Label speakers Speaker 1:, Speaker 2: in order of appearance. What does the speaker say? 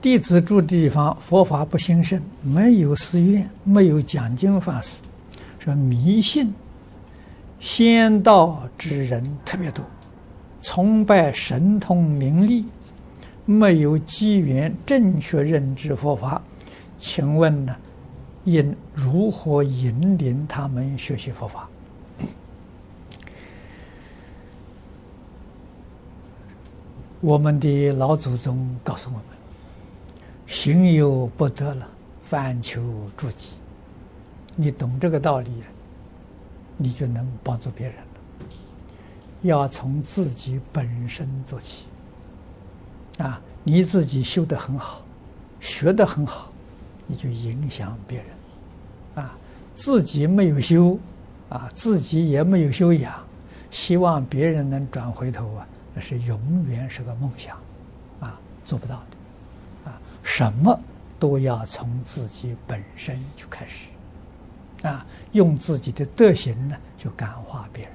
Speaker 1: 弟子住的地方佛法不兴盛，没有寺院，没有讲经法师，说迷信仙道之人特别多，崇拜神通名利，没有机缘正确认知佛法，请问呢，应如何引领他们学习佛法？我们的老祖宗告诉我们：“行有不得了，反求诸己。”你懂这个道理，你就能帮助别人了。要从自己本身做起。啊，你自己修得很好，学得很好，你就影响别人。啊，自己没有修，啊，自己也没有修养，希望别人能转回头啊。那是永远是个梦想，啊，做不到的，啊，什么都要从自己本身就开始，啊，用自己的德行呢，就感化别人。